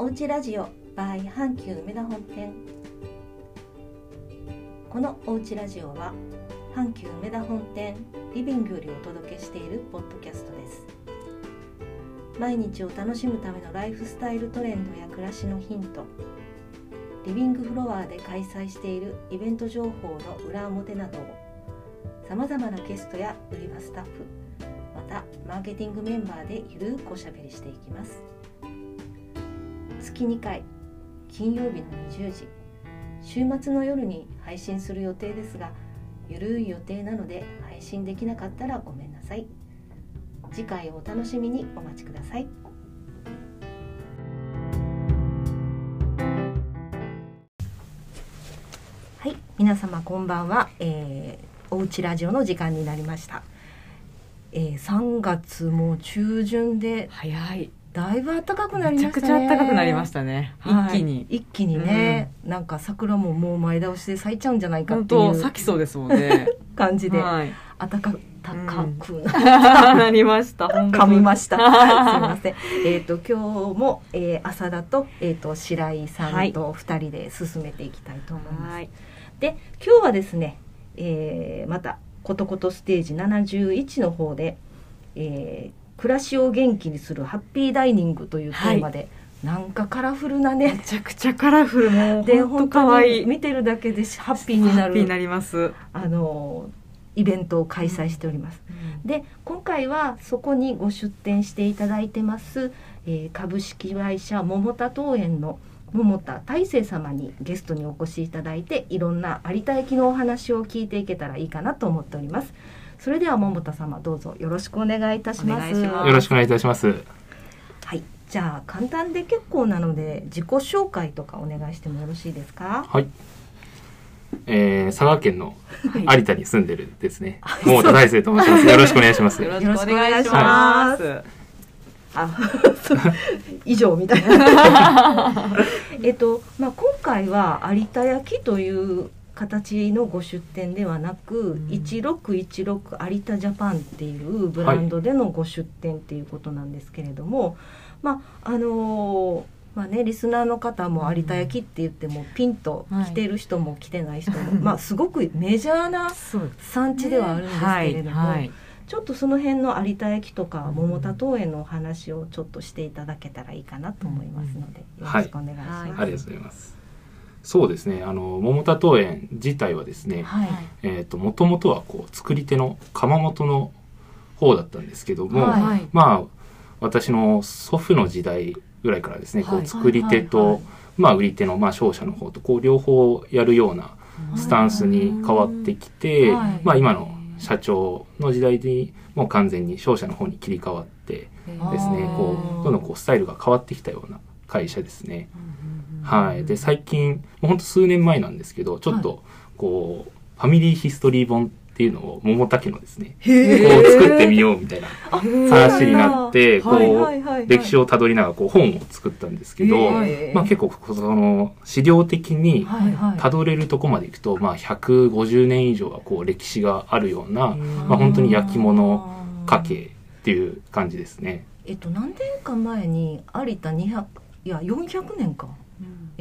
おうちラジオ by 阪急梅田本店。このおうちラジオは阪急梅田本店リビングよりお届けしているポッドキャストです。毎日を楽しむためのライフスタイルトレンドや暮らしのヒント。リビングフロアで開催しているイベント情報の裏表などをさまざまなゲストや売り場スタッフまたマーケティングメンバーでゆるくおしゃべりしていきます。月2回金曜日の20時週末の夜に配信する予定ですがゆるい予定なので配信できなかったらごめんなさい。次回をお楽しみにお待ちください。はい皆様こんばんは、えー、おうちラジオの時間になりました、えー、3月も中旬で早い。だいぶ暖かくなりめちゃくましたね。ちゃ暖かくなりましたね、はい一気に。一気にね、なんか桜ももう前倒しで咲いちゃうんじゃないかっ本ていう当咲きそうですもんね。感じではい。暖かくなりました。本 噛みました。す。いません。えっ、と今日も、えー、朝田とえっ、と白井さんと二人で進めていきたいと思います。はい。で今日はですね、えーまたことことステージ71の方で、えー暮らしを元気にするハッピーダイニングというテーマで、なんかカラフルなね。め。ちゃくちゃカラフルもうで本当可愛いに見てるだけでハッピーになる。ハッピーになります、あのイベントを開催しております。で今回はそこにご出店していただいてます、えー株式会社桃田桃園の桃田大成様にゲストにお越しいただいていろんな有田焼のお話を聞いていけたらいいかなと思っておりますそれでは桃田様どうぞよろしくお願いいたしますよろしくお願いいたします。はいじゃあ簡単で結構なので自己紹介とかお願いしてもよろしいですか？はい。えー、佐賀県のはい有田に住んでるですね。桃田大成と申します。よろしくお願いします。よはろしくお願いします、あそう以上みたいな えっと、まあ、今回は有田焼という形のご出店ではなく、ん。1616有田ジャパンっていうブランドでのご出店っていうことなんですけれども、まああのーまあね、リスナーの方も有田焼って言ってもピンと来てる人も来てない人も、まあすごくメジャーなそう産地ではあるんですけれども、はい。はい。ちょっとその辺の有田焼とか桃田桃園のお話をちょっとしていただけたらいいかなと思いますので、よろしくお願いします。はい。ありがとうございます。そうですね。あの桃田桃園自体はですね、はい。えっ、と元々はこう作り手の窯元の方だったんですけども、はい。はい。まあ私の祖父の時代ぐらいからですね、こはい。う作り手と、まあ売り手のまあ商社の方とこう両方やるようなスタンスに変わってきて、はい。まあ今の社長の時代にもう完全に商社の方に切り替わってですねこうどんどんこうスタイルが変わってきたような会社ですね。はい、で最近もうほんと数年前なんですけどちょっとこう、ファミリーヒストリー本っていうのを桃田家のですねこへう作ってみようみたいな話になってこう、歴史をたどりながらこう本を作ったんですけど、まあ、結構その資料的にたどれるとこまでいくと、まあ、150年以上はこう歴史があるような、まあ、本当に焼き物家系っていう感じですね。えっと何年か前に有田200いや400年か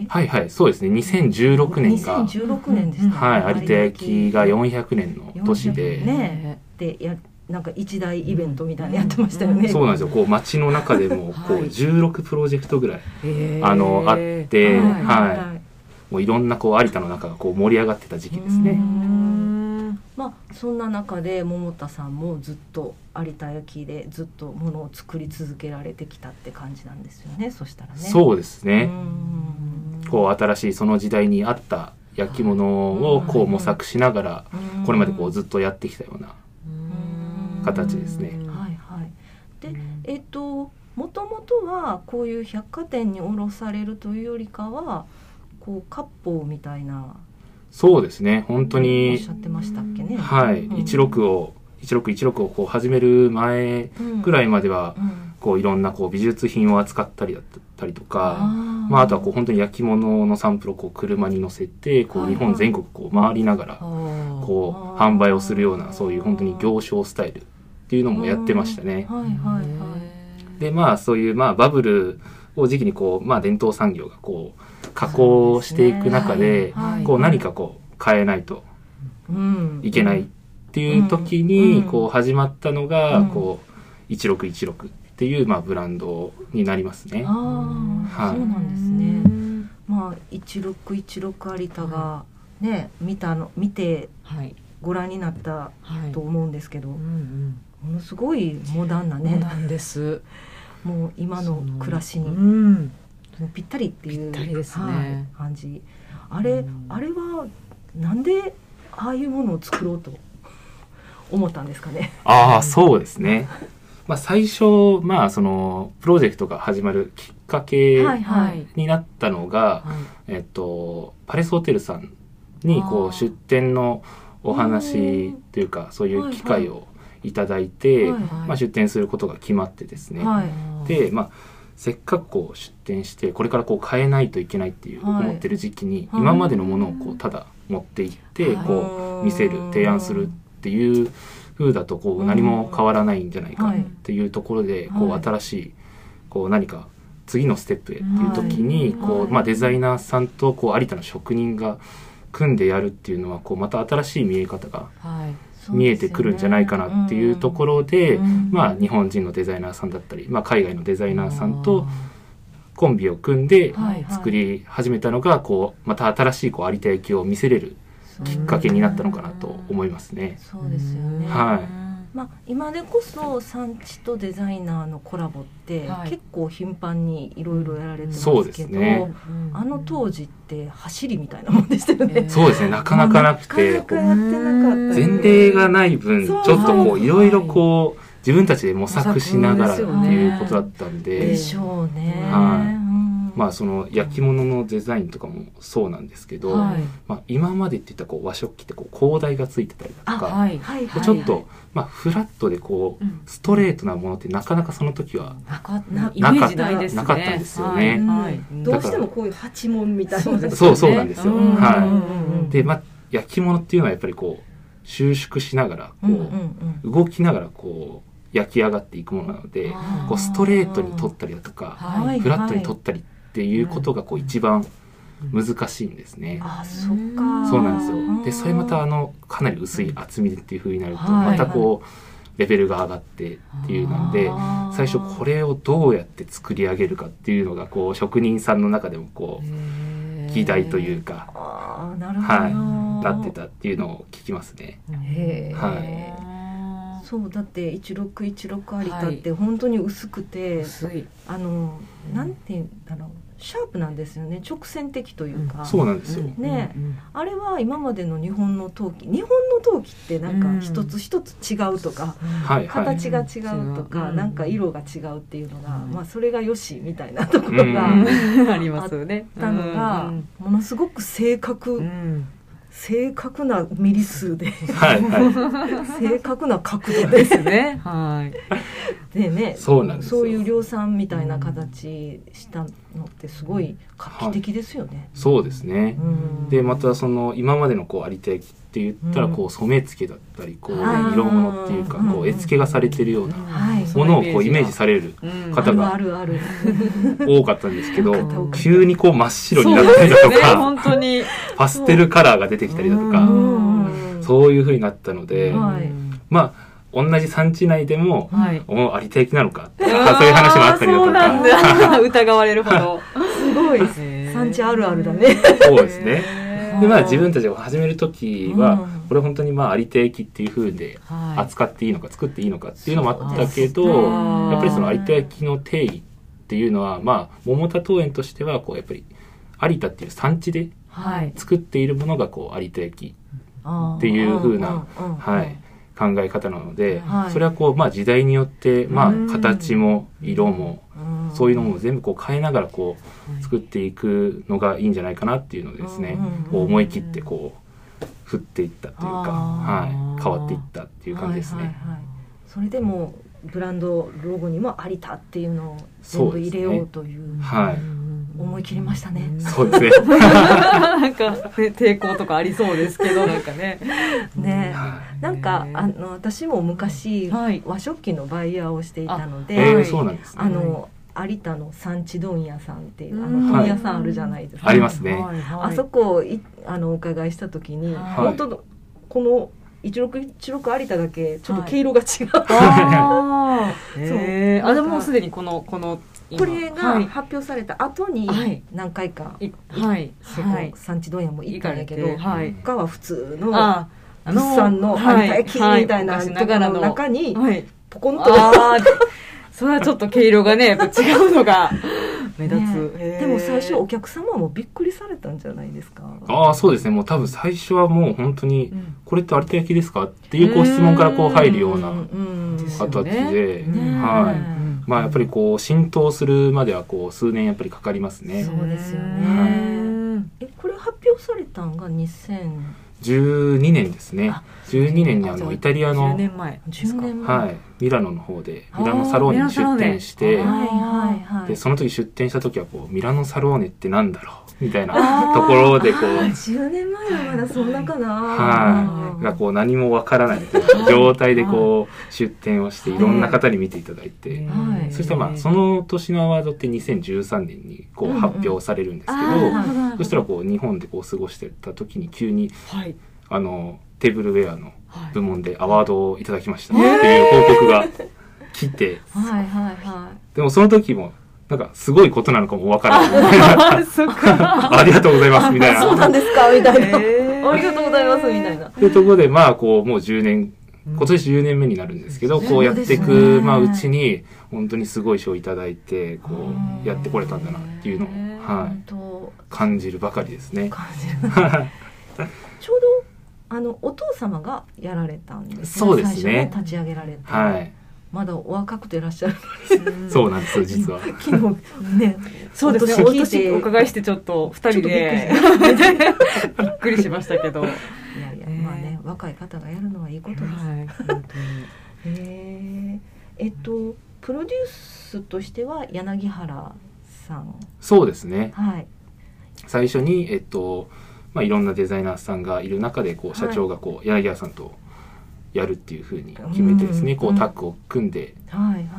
はいはいそうですね。2016年が、2016年でしたね、はい、有田焼が400年の年で、400ねでやなんか一大イベントみたいなのやってましたよね、そうなんですよ。こう街の中でも こうはい16プロジェクトぐらいあのあって、ははい。もういろんなこう有田の中がこう盛り上がってた時期ですうね。うん。まあそんな中で桃田さんもずっと有田焼でずっとものを作り続けられてきたって感じなんですよね。そしたらね。そうですね、うんこう新しいその時代に合った焼き物をこう模索しながらうん。これまでこうずっとやってきたような形ですね。はいはい。でえっともともとはこういう百貨店に卸されるというよりかはこう割烹みたいな。そうですね。本当おっにしゃってましたっけね。はい。うん。16を1616をこう始める前ぐらいまではうん。こういろんなこう美術品を扱ったりだったりとかまあ、あとはこう本当に焼き物のサンプルをこう車に乗せてこうはい。日本全国こう回りながらここう販売をするようなそういう本当に行商スタイルっていうのもやってましたね。でまあそういうまあバブルを時期にこう、まあ、伝統産業がこう加工していく中でこう何かこう変えないとうん。いけないっていう時にうんこう始まったのがうん。こう1616っていうまあブランドになりますね。ああ、はい。そうなんですね。まあ一六一六有田がね、見たの見てはい。ご覧になったはい。と思うんですけど、うんもうん。のすごいモダンなね、なんです。もう今の暮らしにうもん。うぴったりっていうぴったりですね。はい感じ。あれ、うん。あれはなんでああいうものを作ろうと思ったんですかね。ああそうですね。まあ、最初まあそのプロジェクトが始まるきっかけ。になったのが、はい。えっと、パレスホテルさんにこう出店のお話というかそういう機会をいただいて、はいまあ、出店することが決まってですね、はいで、まあ、せっかくこう出店してこれからこう変えないといけないっていうはい。思ってる時期に、はい。今までのものをこうただ持っていってはい。こう見せる提案するっていう風だとこう何も変わらないんじゃないかっていうところでこはい。う新しいこう何か次のステップへっていう時にこうまあデザイナーさんとこう有田の職人が組んでやるっていうのはこうまた新しい見え方がはい。見えてくるんじゃないかなっていうところで、うんまあ、日本人のデザイナーさんだったり、まあ、海外のデザイナーさんとコンビを組んで作り始めたのがこうまた新しいこう有田焼を見せれるきっかけになったのかなと思いますね。そうですよね。はい。まあ、今でこそ産地とデザイナーのコラボってはい。結構頻繁にいろいろやられてますそうでけど、すねあの当時って走りみたいなもんでしたよね。そうですね。なかなかなくて前例がない分ちょっとこはい。ういろいろこう自分たちで模索しながらっていうことだったんで。でしょうね。はい。うんまあその焼き物のデザインとかもそうなんですけど、はい。まあ、今までって言ったらこう和食器ってこう広台がついてたりだとか、はいはいはい、ちょっと、まあ、フラットでこううん。ストレートなものってなかなかその時はなかっなたイメージないですね。なかったんですよね。どうしてもこういう八文みたいな。そうですそうそうなんですよ。うんはい。で、まあ、焼き物っていうのはやっぱりこう収縮しながらこうんうんう、うん。動きながらこう焼き上がっていくものなのでこうストレートに取ったりだとかはいフラットに取ったりっていうことがこう一番難しいんですね。あ、そっか。そうなんですうんよ。で、それまたあのかなり薄い厚みっていう風になるとはいまたこうレベルが上がってっていうなんで最初これをどうやって作り上げるかっていうのがこう職人さんの中でもこう議題というか。はいなってたっていうのを聞きますね。はそうだって1616有田って本当に薄くて、薄い。あのなんていうんだろう。シャープなんですよね。直線的というか、そうなんですよ。ね。うんあれは今までの日本の陶器。日本の陶器ってなんか一つ一つ違うとか、はいはい。形が違うとか、うん。なんか色が違うっていうのが、うん。まあそれがよしみたいなところがうん。うんありますよねあったのが、ものすごく正確、うん正確なミリ数で。はいは正確な角度で。ですね。はい。でねそうなんですよ。そういう量産みたいな形したのってすごい画期的ですよね。い。そうですね。うん。でまたその今までのこう有田焼って言ったらうんこう染付だったりこうはい色物っていうかこう絵付けがされてるようなはい。ものをこうイメージされるうん。方があるある。あ る 多かったんですけど急にこう真っ白になったりだとねか本当に。パステルカラーが出てきたりだとうかんそういう風になったのではい。まあ同じ産地内でもはい。お有田焼なのかとかそういう話もあったりだとか。だ。疑われるほど。すごい。産地あるあるだね。そうですね。でまあ自分たたちが始める時はうん。これ本当にまあ有田焼っていう風で扱っていいのか作っていいのかっていうのもあったけどやっぱりその有田焼の定義っていうのはまあ桃田桃園としてはこうやっぱり有田っていう産地ではい。作っているものがこう有田焼っっていう風なはい考え方なのではい。それはこうまあ時代によってまあうん形も色もうん。そういうのも全部こう変えながらこう作っていくのがいいんじゃないかなっていうのでですね。思い切ってこう振っていったというか、はい、変わっていったっていう感じですね。はいはいはい。それでもブランドロゴにも有田っていうのを全部入れようという。はい思い切りましたね。そうですね。なんか、ね、抵抗とかありそうですけどなんかね。ね。はなんかあの私も昔はい。和食器のバイヤーをしていたので、い、えーはい。そうなんですね。あの有田の産地問屋さんっていうあうんの問屋さんあるじゃないですか、ありますね。はいはい。あそこいあのお伺いした時に、はい。本当この1616有田だけちょっと毛色が違う、あー。そう。へー。なんかあでももうすでにこのこの今。これがはい。発表された後にはい。何回か、いはい。そこ、はい。産地問屋も行ったんやけど、はい。他は普通のあ物産の有田駅みたいなところの中にはい。ポコンと、あー。それはちょっと毛色がねやっぱ違うのが目立つ、ねでも最初お客様もびっくりされたんじゃないですか。ああそうですね。もう多分最初はもう本当にうん「これって有田焼ですか?」っていうこう質問からこう入るような形で、ね。はい。うんまあやっぱりこう浸透するまではこう数年やっぱりかかりますね。そうですよね。ねえこれ発表されたんが2010 12年ですね。あ12年にあのイタリア10の年前ですか。年前はいミラノの方でミラノサローネに出店してでその時出店した時はこうミラノサローネってなんだろう？みたいなところでこう10年前はまだそんなかな。はい、がこう何もわからないみたいな状態でこう出展をしていろんな方に見ていただいて、はい。そしたらまあその年のアワードって2013年にこう発表されるんですけど、そしたらこう日本でこう過ごしてた時に急にはい。あのテーブルウェアのはい部門でアワードをいただきました。っていう報告が来て、はいはいはでもその時もなんかすごいことなのかもわからないみたいなあそっか。ありがとうございますみたいな。そうなんですか？みたいな。へー。ありがとうございますみたいな。でところでまあこうもう10年今年10年目になるんですけど、うんこうやっていく、ねまあ、うちに本当にすごい賞をいただいてこうやってこれたんだなっていうのを、はい、感じるばかりですね。感じる。ちょうどあのお父様がやられたんですそうですね。立ち上げられて、はい、まだお若くていらっしゃる そうなんです実は。昨日ねそうですね。おお年お伺いしてちょっと二人で。びっくりしました。けど。はいいやいや、ねまあね若い方がやるのはいいことです、本当にへええっとプロデュースとしては柳原さん。そうですね。はい。最初に、えっとまあ、いろんなデザイナーさんがいる中でこう社長がこう、柳原さんとやるっていうふうに決めてですね、うんこうタッグを組んで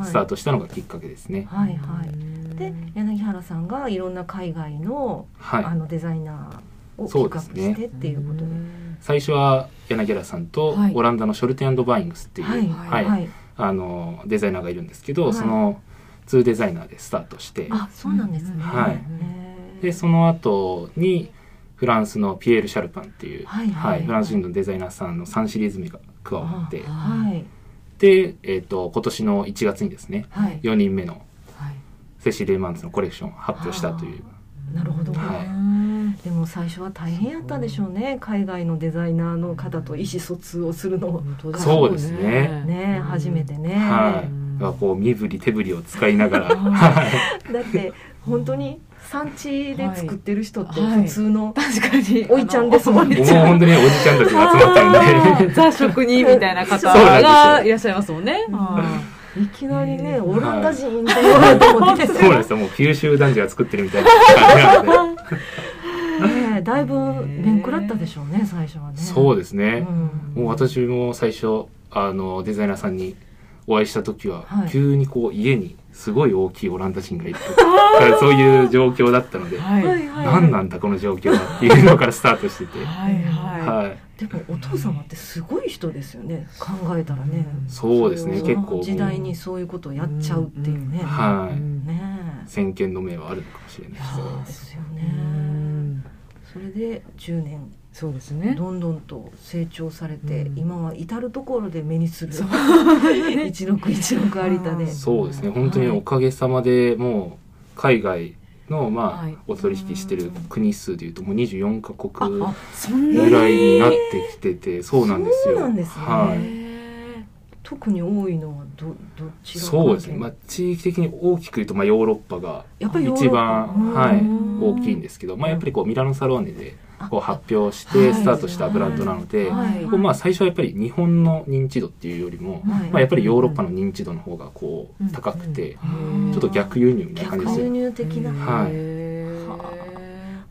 スタートしたのがきっかけですね。はいはい。で柳原さんがいろんな海外の,、はい。あのデザイナーをピッしてっていうことで。最初は柳原さんとはい。オランダのショルテンバイングスっていう、はいあのデザイナーがいるんですけど、はい。その2デザイナーでスタートして。あそうなんですね、はい。でその後にフランスのピエール・シャルパンっていう、はいはいはい。フランス人のデザイナーさんの3シリーズ目が加わってあはい。で、えー、と今年の1月にですねはい。4人目のはい。セシー・レイマンズのコレクションを発表したという。なるほど、はい。でも最初は大変やったでしょうね。海外のデザイナーの方と意思疎通をするの。そうですね。ね初めてね、はい。こう身振り手振りを使いながら。は はい。だって本当に産地で作ってる人ってはい。普通の確かに。おいちゃんですもんね。もう本当にねおじちゃんたちが集まったんで。ザ職人みたいな方そうなんですよ。がいらっしゃいますもんね。い。きなりね、うん。オランダ人って言われてそうなんですよ。もう九州男児が作ってるみたいな感じなので。ねえだいぶ面食らったでしょうね最初はね。そうでですね、もう私も最初あのデザイナーさんにお会いした時は、はい。急にこう家にすごい大きいオランダ人がいるとかそういう状況だったので、はい。はいはい。何なんだこの状況はっていうのからスタートしてて、はいはい。はい、でもお父様ってすごい人ですよね考えたらね。そうですね結構。時代にそういうことをやっちゃうっていうね、はいうん。ね。先見の明はあるのかもしれないですそうですようねん。それで10年そうですね。どんどんと成長されて、うん。今は至る所で目にする。そう。1616有田でそうですね。本当におかげさまでもう海外のまあ、はい。お取引してる国数でいうともう24カ国ぐらいになってきててそうなんですよ。そうなんですね。はい。へ特に多いのはどどちらそうですね、まあ、地域的に大きく言うと、まあ、ヨーロッパが一番、はい、うん。大きいんですけど、まあ、やっぱりこうミラノサローネでこう発表しはい。てスタートしたブランドなので、はい。こうまあ、最初はやっぱり日本の認知度っていうよりも、はい。まあ、やっぱりヨーロッパの認知度の方がこう高くて、うん。ちょっと逆輸入みたいな感じですよ。逆輸入的な、はい。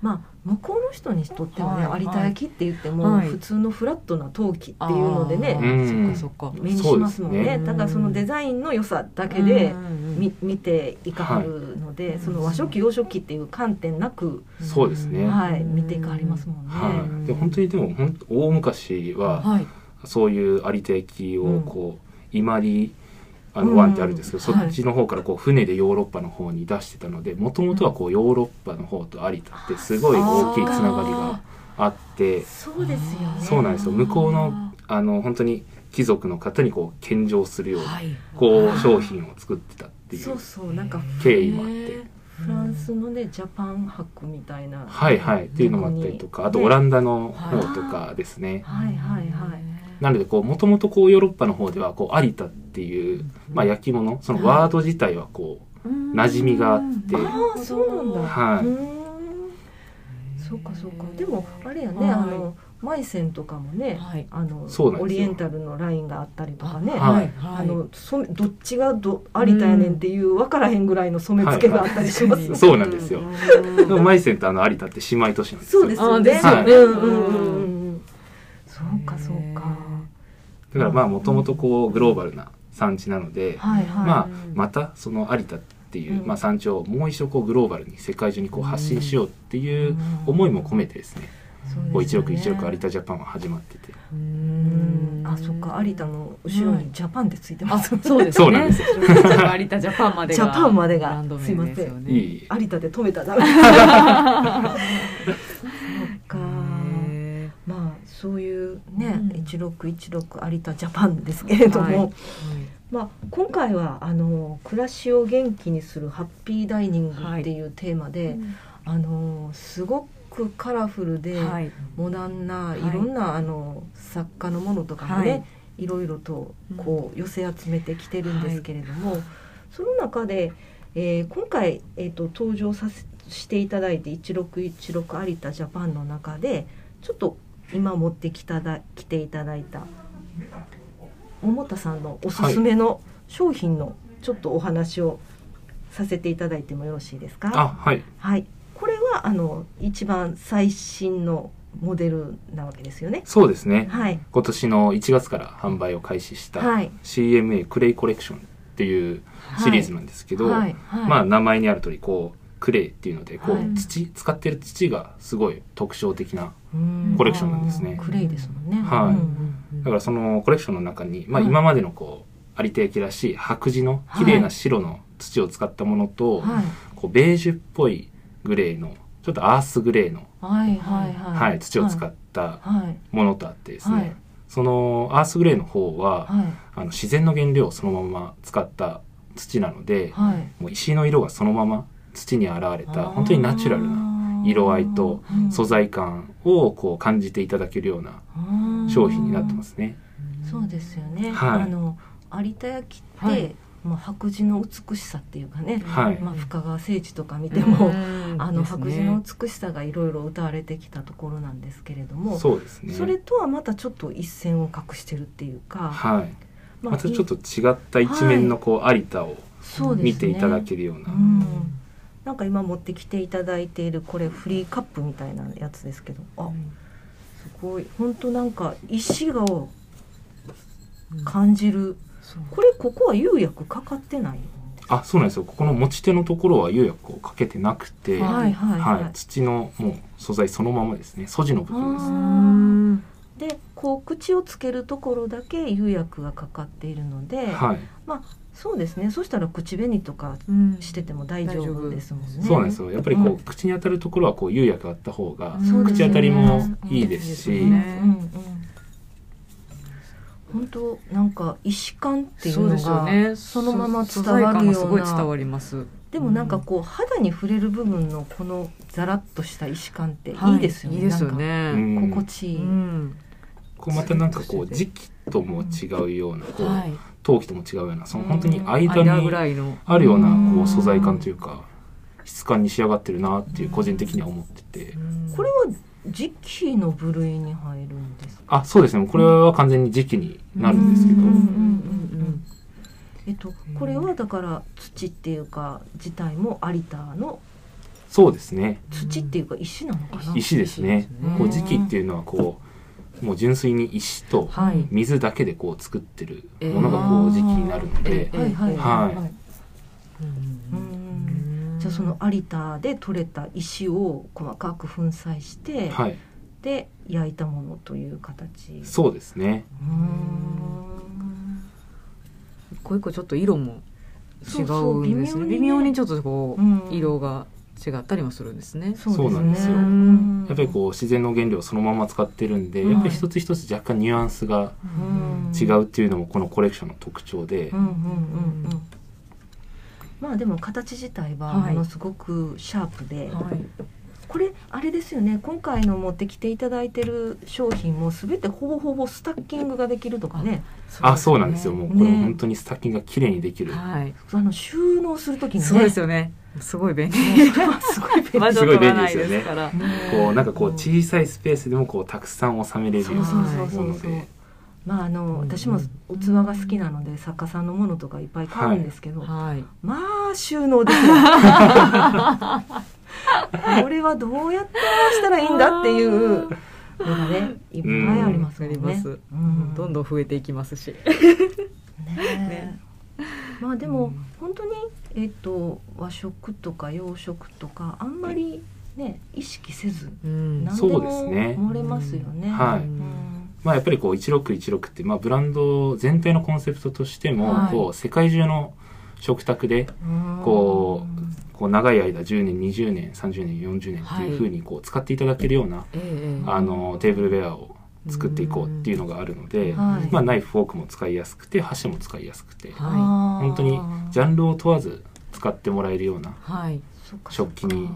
まあ向こうの人にとってはね、はい有田焼って言っても、はい。普通のフラットな陶器っていうのでね、あー。うん。そっかそっか目にしますもんね。そうですね。だからそのデザインの良さだけでうんうんうん。み見ていかはるので、い。その和食器洋食器っていう観点なく、そうですね。はい、見ていかはりますもんね。はい、で本当にでもほん大昔ははい。そういう有田焼をこう伊万里あうん。の湾ってあるんですけど、そはい。っちの方からこう船でヨーロッパの方に出してたのでもともとはこうヨーロッパの方と有田ってすごい大きいつながりがあってそうですよね。そうなんですよ。向こうのあの本当に貴族の方にこう献上するようなはい。こう商品を作ってたっていうそうそうなんか経緯もあって。フランスのねジャパン博みたいな。はいはい。っていうのもあったりとかあとオランダの方とかですね。はいはいはい。なのでこうもともとこうヨーロッパの方ではこう有田っていう、まあ、焼き物そのワード自体はこう馴染みがあって。ああそうなんだ。はい。そうかそうか。でもあれやね、はい。あのマイセンとかもね、はい。あのオリエンタルのラインがあったりとかね。はい。あの染めどっちがど有田やねんっていう分からへんぐらいの染め付けがあったりします、はいそうなんですよ。うん。でもマイセンとあの有田って姉妹都市なんですよ。そうですよね。あですよね。うんうんうんうん。そうかそうか。だからまあもともとこうグローバルな産地なので、はいはい。まあまたその有田っていう、うん。まあ、産地をもう一度こうグローバルに世界中にこう発信しようっていう思いも込めてですね、こう一六一六有田ジャパンは始まってて、ううん。ん。あそっか有田の後ろにジャパンってついてまあす。そうですね。そうなんですよ。有田ジャパンまでが。ジャパンまでが。すいません。有田で止めたらそういうねうん。一六一六有田ジャパンですけれども。はい。まあ、今回はあの暮らしを元気にするハッピーダイニングっていうテーマで、あのすごくカラフルで、はい。モダンないはい。ろんな、あの作家のものとかもね、はい。い、ろいろとこう寄せ集めてきてるんですけれども、その中で、えー今回、えー、と登場させしていただいて1616有田ジャパンの中でちょっと今持ってきただ来ていただいた。桃田さんのおすすめの商品のちょっとお話をさせていただいてもよろしいですか？あはい。はい、これはあの一番最新のモデルなわけですよね。そうですね。はい、今年の1月から販売を開始したはい。CMA クレイコレクションっていうシリーズなんですけど、はい、はい、まあ名前にある通りこうクレイっていうのでこう、はい。土使ってる土がすごい特徴的なうん。コレクションなんですね。クレイですもんね。はい。うんだからそのコレクションの中に、まあ、はい。今までのこう有田焼らしい白地の綺麗な白の土を使ったものと、はい、こうベージュっぽいグレーのちょっとアースグレーの、はい、はい、はい、はい、土を使ったはい、ものとあってですね、はい。そのアースグレーの方は、はい、あの自然の原料をそのまま使った土なので、はい、もう石の色がそのまま土に現れた本当にナチュラルな色合いとうん素材感をこう感じていただけるような商品になってますね。そうですよね。はいあの有田焼って、はいまあ白磁の美しさっていうかね、はいまあ深川聖地とか見ても、うん あの白磁の美しさがいろいろ歌われてきたところなんですけれども、そうですね。それとはまたちょっと一線を画してるっていうか、はい。ままたちょっと違った一面のこう有田を見ていただけるような。うん、なんか今持ってきていただいているこれフリーカップみたいなやつですけど。あすごい。本当なんか石を感じる、そう。これここは釉薬かかってない？あ、そうなんですよ。ここの持ち手のところは釉薬をかけてなくて、ははいい、はい。はい、土のもう素材そのままですね。素地の部分です。あでこう口をつけるところだけ釉薬がかかっているので、はい。そうですね。そしたら口紅とかうん。してても大丈夫ですもんね。そうなんですよ。やっぱりこう、うん。口に当たるところはこう釉薬があった方が、そうですね。口当たりもいいですし、本当なんか石感っていうのがね。そのまま伝わるよ感がすごうない伝わります。でもなんかこう肌に触れる部分のこのザラッとした石感ってい。いですよね、いいですようねん。心地いい、うん。こうまたなんかこう時期とも違うような、こうはい陶器とも違うような、その本当に間にらいの。あるようなうん。こう素材感というか、質感に仕上がってるなっていう個人的には思ってて。これは時期の部類に入るんですか？あ、そうですね。これは完全に時期になるんですけど。えっとこれはだから土っていうか自体も有田のそうですね。土っていうか石なのかな？石ですね。うん。こう磁器っていうのはこうもう純粋に石とはい。水だけでこう作ってるものがこう磁器になるので、えはいはいはいはい。うんじゃあその有田で採れた石を細かく粉砕して、はい。で焼いたものという形。そうですね。うーん。一個一個ちょっと色も違そうそううんですね。微妙にね。微妙にちょっとこう、うん。色が違ったりもするんですね。そうそうなんですよ。ん。やっぱりこう自然の原料をそのまま使ってるんで、はいやっぱり一つ一つ若干ニュアンスがうん。違うっていうのもこのコレクションの特徴で、まあでも形自体ははい。ものすごくシャープで、はいこれあれですよね。今回の持ってきていただいてる商品も全てほぼほぼスタッキングができるとかね。あそうなんですよ。もうこれね本当にスタッキングが綺麗にできる、はい。あの収納する時にね。そうですよね。すごい便利。すごい便利。すごい便利取ら。ないですよね。こうなんかこう小さいスペースでもこうたくさん収めれるようなそうそうそうそう。もので。まああの私も器が好きなので作家さんのものとかいっぱい買うんですけど、はい。まあ収納ですよ これはどうやってしたらいいんだっていうのがねいっぱいありますもんね。あります。うん。どんどん増えていきますし。ねまあでも本当にえっと和食とか洋食とかあんまりね意識せずうん。何でそうですね。も盛れますよね。はい。うん。まあやっぱりこう1616ってまあブランド全体のコンセプトとしてもはい。こう世界中の食卓でここう長い間10年20年30年40年っていうふうにこう使っていただけるようなええあのテーブルウェアを作っていこうっていうのがあるので、はい。まあ、ナイフフォークも使いやすくて箸も使いやすくては本本当にジャンルを問わず使ってもらえるようない。はい食器に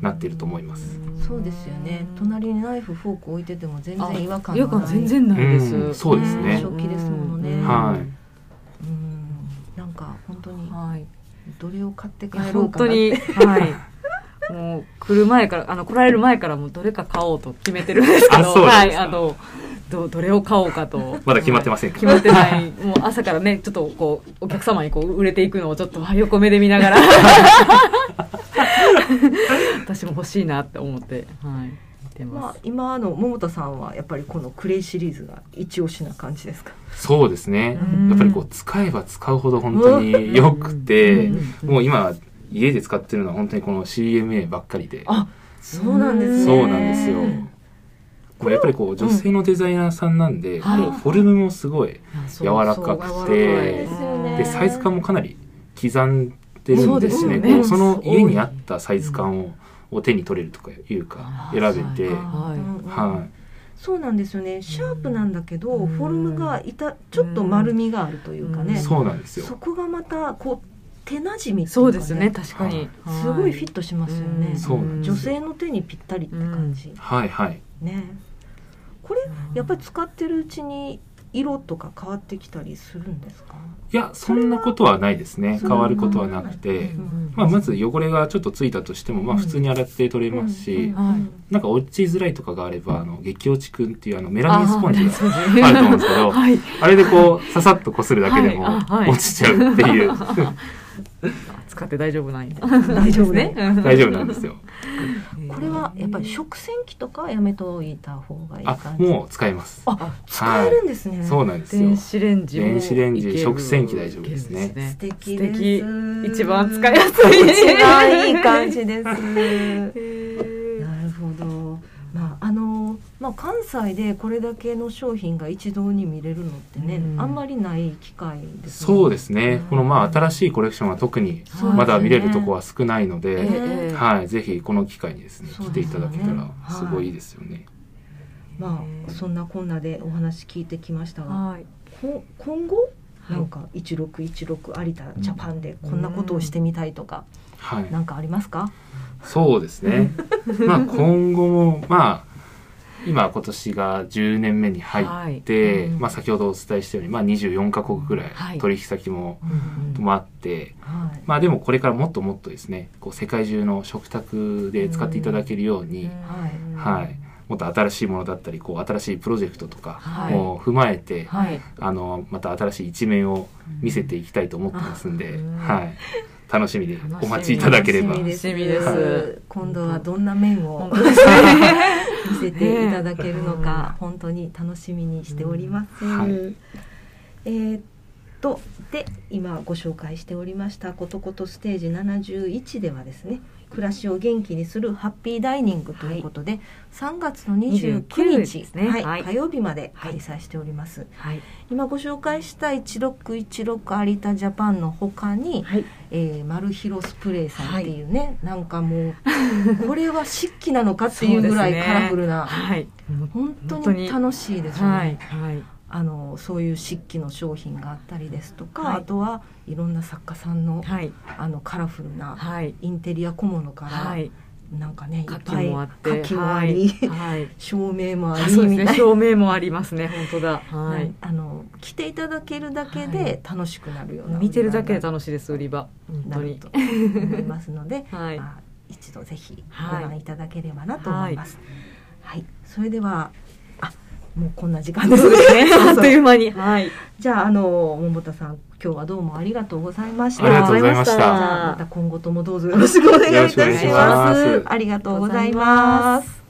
なっていると思います。そうですよね。隣にナイフフォーク置いてても全然違和感違和感全然ないです、うんそうですね。食器ですものね。はい。うんか本当にはい。どれを買って帰ろう本かなって。当に はい。もう来る前からあの来られる前からもうどれか買おうと決めてるんですけどはいあのどどれを買おうかと。まだ決まってませんか。決まってない。もう朝からねちょっとこうお客様にこう売れていくのをちょっとあ横目で見ながら。私も欲しいなって思ってはい。見てまあます、今あの桃田さんはやっぱりこのクレイシリーズが一押しな感じですか？そうですね。うん。やっぱりこう使えば使うほど本当に良くてうんもう今家で使ってるのは本当にこの CMA ばっかりで。あ、そうなんですね。そうなんですよ。これやっぱりこう女性のデザイナーさんなんで、はい。こうフォルムもすごい柔らかくてでサイズ感もかなり刻んでるんですねそうですよねこうその家に合ったサイズ感を,、を手に取れるとかいうかあ選べて、はいうんうんはそうなんですよね。シャープなんだけど、うん。フォルムがいたちょっと丸みがあるというかね。うん。い、そうなんですよ。そこがまたこう手なじみっていかそううですね。確かに、すごいフィットしますよね。そうなんです女性の手にぴったりって感じ。はいはい。ね。これやっぱり使ってるうちに色とか変わってきたりするんですか？いやそんなことはないですね。変わることはなくて、うんまあ、まず汚れがちょっとついたとしても、まあ、うん。普通に洗って取れますし、うんはい。なんか落ちづらいとかがあればあの激落ちくんっていうあのメラミンスポンジがああると思うんですけどはい。あれでこうささっとこするだけでも落ちちゃうっていう、使って大丈夫ない 大丈夫ね。大丈夫なんですよ。これはやっぱり食洗機とかはやめといた方がいいあ感じ？もう使えます。あ使えるんですね。そうなんですよ。電子レンジも電子レンジ食洗機大丈夫ですね。いけるん素敵素です。敵。一番使いやすい。一番いい感じです。なへーるほど。まああのまあ関西でこれだけの商品が一堂に見れるのってね、うん。あんまりない機会です、そうですね。このまあ新しいコレクションは特にまだ見れるとこは少ないので、ええ。はい、ぜひこの機会にですねね。来ていただけたらすごいいいですよね。まあそんなこんなでお話聞いてきましたが、はい。こ今後なんか1616有田ジャパンでこんなことをしてみたいとか、はい、なんかありますか？そうですね。まあ今後もまあ今今年が10年目に入って、はい。うんまあ先ほどお伝えしたようにまあ24カ国ぐらはい。い取引先もうんもあって、はい。まあでもこれからもっともっとですね、こう世界中の食卓で使っていただけるように、はい、もっと新しいものだったり、こう新しいプロジェクトとかはい。を踏まえて、はい。あのまた新しい一面を見せていきたいと思ってますんで、うん。はい、楽しみにお待ちいただければ。楽しみです。楽しみです。は今度はどんな面を？見せていただけるのねか、本当に楽しみにしております。うんはいえーっとで今ご紹介しておりました「ことことステージ71」ではですね暮らしを元気にするハッピーダイニングということで、3月の29 29日ね。はいはい。火曜日まで開催しております、はい。今ご紹介した1616有田ジャパンの他に、はい。えー、マルヒロスプレイさんっていうね、なんかもう これは漆器なのかっていうぐらいカラフルな、はい。本当にに。楽しいですよね、はい。はいあのそういう漆器の商品があったりですとか、はい。あとはいろんな作家さんの,、はい。あのカラフルなはい。インテリア小物から、はい。なんかねいっ牡ぱい蠣もあって牡蠣もあり、照明もありみたいな。照明もありますね。本当だ。はい。あの来ていただけるだけはでい。楽しくなるような見てるだけで楽楽しいです売り場。本当に。なると思いますので、はい。まあ、一度ぜひはいご覧い。ただければなと思います。はい、それではあもうこんな時間ですね。あっという間にはいじゃああの桃田さん今日はどうもありがとうございました。ありがとうございましたじゃあまた今後ともどうぞよろしくお願いいたしま。すありがとうございます。